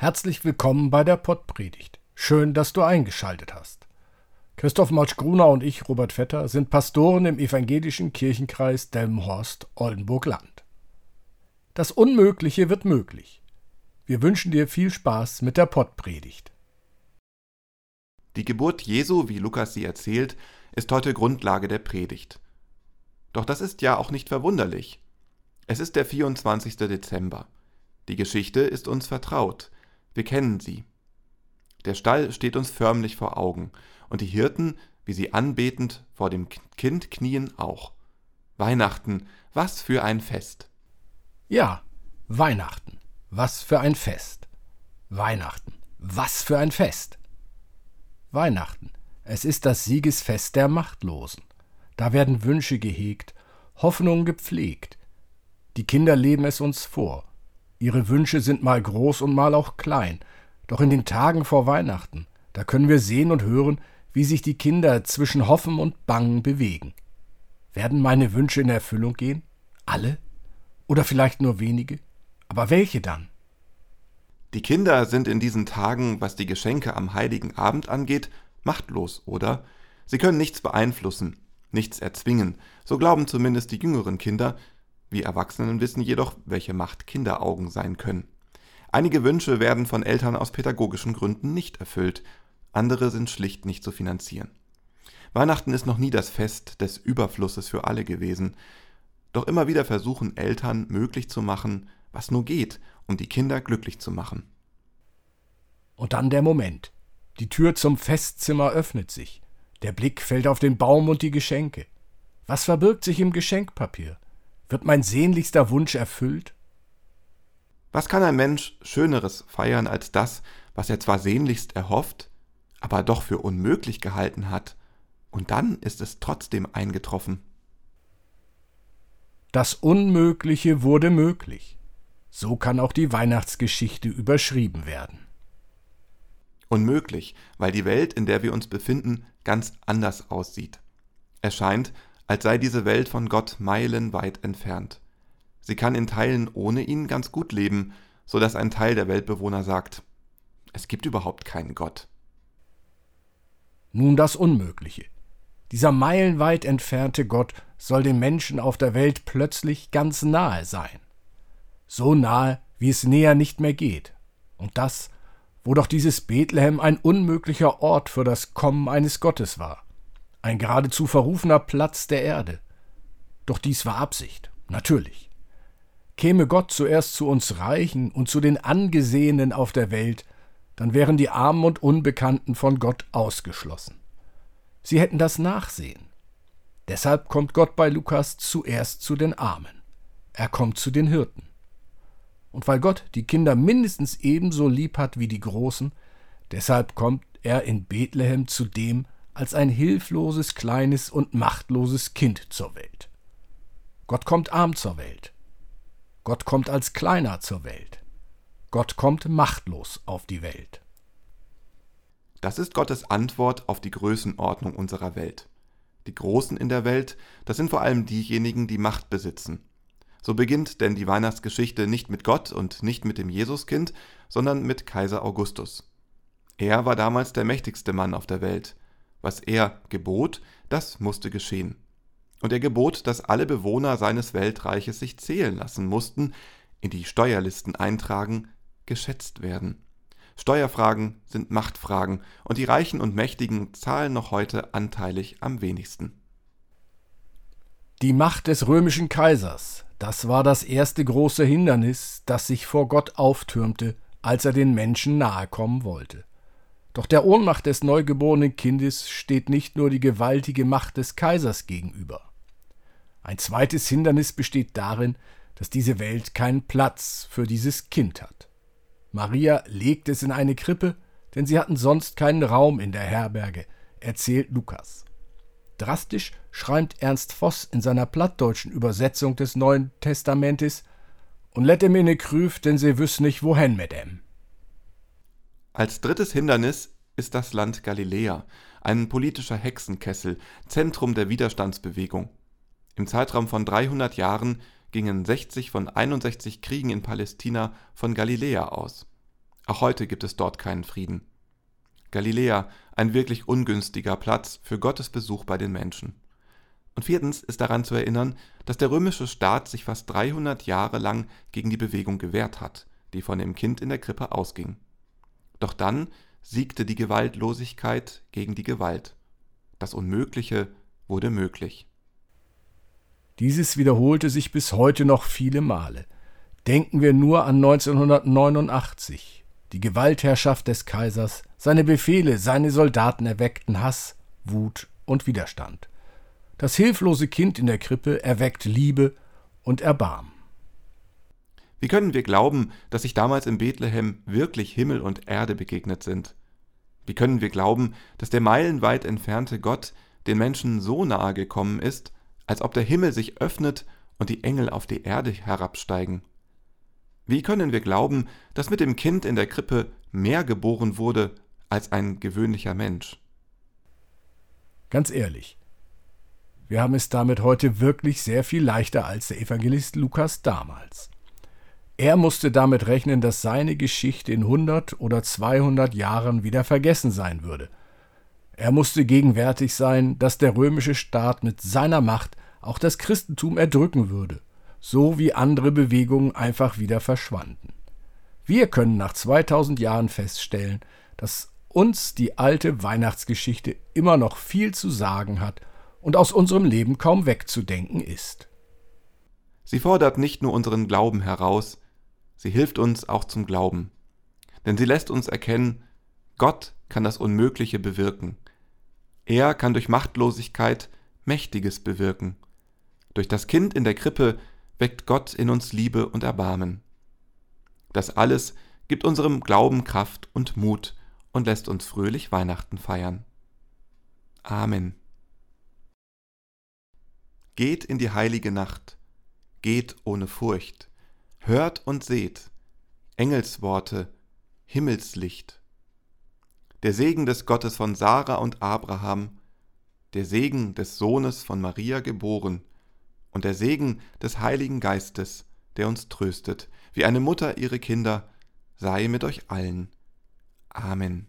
Herzlich willkommen bei der Pottpredigt. Schön, dass du eingeschaltet hast. Christoph Motsch-Gruner und ich, Robert Vetter, sind Pastoren im evangelischen Kirchenkreis Delmenhorst-Oldenburg-Land. Das Unmögliche wird möglich. Wir wünschen dir viel Spaß mit der Pottpredigt. Die Geburt Jesu, wie Lukas sie erzählt, ist heute Grundlage der Predigt. Doch das ist ja auch nicht verwunderlich. Es ist der 24. Dezember. Die Geschichte ist uns vertraut. Wir kennen sie. Der Stall steht uns förmlich vor Augen und die Hirten, wie sie anbetend vor dem Kind knien, auch. Weihnachten, was für ein Fest. Ja, Weihnachten, was für ein Fest. Weihnachten, was für ein Fest. Weihnachten, es ist das Siegesfest der Machtlosen. Da werden Wünsche gehegt, Hoffnungen gepflegt. Die Kinder leben es uns vor. Ihre Wünsche sind mal groß und mal auch klein. Doch in den Tagen vor Weihnachten, da können wir sehen und hören, wie sich die Kinder zwischen Hoffen und Bangen bewegen. Werden meine Wünsche in Erfüllung gehen? Alle? Oder vielleicht nur wenige? Aber welche dann? Die Kinder sind in diesen Tagen, was die Geschenke am heiligen Abend angeht, machtlos, oder? Sie können nichts beeinflussen, nichts erzwingen, so glauben zumindest die jüngeren Kinder, wir Erwachsenen wissen jedoch, welche Macht Kinderaugen sein können. Einige Wünsche werden von Eltern aus pädagogischen Gründen nicht erfüllt, andere sind schlicht nicht zu finanzieren. Weihnachten ist noch nie das Fest des Überflusses für alle gewesen, doch immer wieder versuchen Eltern möglich zu machen, was nur geht, um die Kinder glücklich zu machen. Und dann der Moment. Die Tür zum Festzimmer öffnet sich. Der Blick fällt auf den Baum und die Geschenke. Was verbirgt sich im Geschenkpapier? Wird mein sehnlichster Wunsch erfüllt? Was kann ein Mensch Schöneres feiern als das, was er zwar sehnlichst erhofft, aber doch für unmöglich gehalten hat, und dann ist es trotzdem eingetroffen. Das Unmögliche wurde möglich. So kann auch die Weihnachtsgeschichte überschrieben werden. Unmöglich, weil die Welt, in der wir uns befinden, ganz anders aussieht. Es scheint, als sei diese Welt von Gott meilenweit entfernt. Sie kann in Teilen ohne ihn ganz gut leben, so dass ein Teil der Weltbewohner sagt, es gibt überhaupt keinen Gott. Nun das Unmögliche. Dieser meilenweit entfernte Gott soll den Menschen auf der Welt plötzlich ganz nahe sein. So nahe, wie es näher nicht mehr geht. Und das, wo doch dieses Bethlehem ein unmöglicher Ort für das Kommen eines Gottes war ein geradezu verrufener Platz der Erde. Doch dies war Absicht, natürlich. Käme Gott zuerst zu uns Reichen und zu den Angesehenen auf der Welt, dann wären die Armen und Unbekannten von Gott ausgeschlossen. Sie hätten das Nachsehen. Deshalb kommt Gott bei Lukas zuerst zu den Armen. Er kommt zu den Hirten. Und weil Gott die Kinder mindestens ebenso lieb hat wie die Großen, deshalb kommt er in Bethlehem zu dem, als ein hilfloses, kleines und machtloses Kind zur Welt. Gott kommt arm zur Welt. Gott kommt als Kleiner zur Welt. Gott kommt machtlos auf die Welt. Das ist Gottes Antwort auf die Größenordnung unserer Welt. Die Großen in der Welt, das sind vor allem diejenigen, die Macht besitzen. So beginnt denn die Weihnachtsgeschichte nicht mit Gott und nicht mit dem Jesuskind, sondern mit Kaiser Augustus. Er war damals der mächtigste Mann auf der Welt, was er gebot, das musste geschehen. Und er gebot, dass alle Bewohner seines Weltreiches sich zählen lassen mussten, in die Steuerlisten eintragen, geschätzt werden. Steuerfragen sind Machtfragen, und die Reichen und Mächtigen zahlen noch heute anteilig am wenigsten. Die Macht des römischen Kaisers, das war das erste große Hindernis, das sich vor Gott auftürmte, als er den Menschen nahe kommen wollte. Doch der Ohnmacht des neugeborenen Kindes steht nicht nur die gewaltige Macht des Kaisers gegenüber. Ein zweites Hindernis besteht darin, dass diese Welt keinen Platz für dieses Kind hat. Maria legt es in eine Krippe, denn sie hatten sonst keinen Raum in der Herberge, erzählt Lukas. Drastisch schreibt Ernst Voss in seiner plattdeutschen Übersetzung des Neuen Testamentes und let em in ne Krüf, denn sie wüss nicht wohin mit em. Als drittes Hindernis ist das Land Galiläa, ein politischer Hexenkessel, Zentrum der Widerstandsbewegung. Im Zeitraum von 300 Jahren gingen 60 von 61 Kriegen in Palästina von Galiläa aus. Auch heute gibt es dort keinen Frieden. Galiläa, ein wirklich ungünstiger Platz für Gottes Besuch bei den Menschen. Und viertens ist daran zu erinnern, dass der römische Staat sich fast 300 Jahre lang gegen die Bewegung gewehrt hat, die von dem Kind in der Krippe ausging. Doch dann siegte die Gewaltlosigkeit gegen die Gewalt. Das Unmögliche wurde möglich. Dieses wiederholte sich bis heute noch viele Male. Denken wir nur an 1989. Die Gewaltherrschaft des Kaisers, seine Befehle, seine Soldaten erweckten Hass, Wut und Widerstand. Das hilflose Kind in der Krippe erweckt Liebe und Erbarmen. Wie können wir glauben, dass sich damals in Bethlehem wirklich Himmel und Erde begegnet sind? Wie können wir glauben, dass der meilenweit entfernte Gott den Menschen so nahe gekommen ist, als ob der Himmel sich öffnet und die Engel auf die Erde herabsteigen? Wie können wir glauben, dass mit dem Kind in der Krippe mehr geboren wurde als ein gewöhnlicher Mensch? Ganz ehrlich, wir haben es damit heute wirklich sehr viel leichter als der Evangelist Lukas damals. Er musste damit rechnen, dass seine Geschichte in 100 oder 200 Jahren wieder vergessen sein würde. Er musste gegenwärtig sein, dass der römische Staat mit seiner Macht auch das Christentum erdrücken würde, so wie andere Bewegungen einfach wieder verschwanden. Wir können nach 2000 Jahren feststellen, dass uns die alte Weihnachtsgeschichte immer noch viel zu sagen hat und aus unserem Leben kaum wegzudenken ist. Sie fordert nicht nur unseren Glauben heraus, sie hilft uns auch zum Glauben. Denn sie lässt uns erkennen, Gott kann das Unmögliche bewirken. Er kann durch Machtlosigkeit Mächtiges bewirken. Durch das Kind in der Krippe weckt Gott in uns Liebe und Erbarmen. Das alles gibt unserem Glauben Kraft und Mut und lässt uns fröhlich Weihnachten feiern. Amen. Geht in die heilige Nacht, geht ohne Furcht, hört und seht, Engelsworte, Himmelslicht. Der Segen des Gottes von Sarah und Abraham, der Segen des Sohnes von Maria geboren und der Segen des Heiligen Geistes, der uns tröstet, wie eine Mutter ihre Kinder, sei mit euch allen. Amen.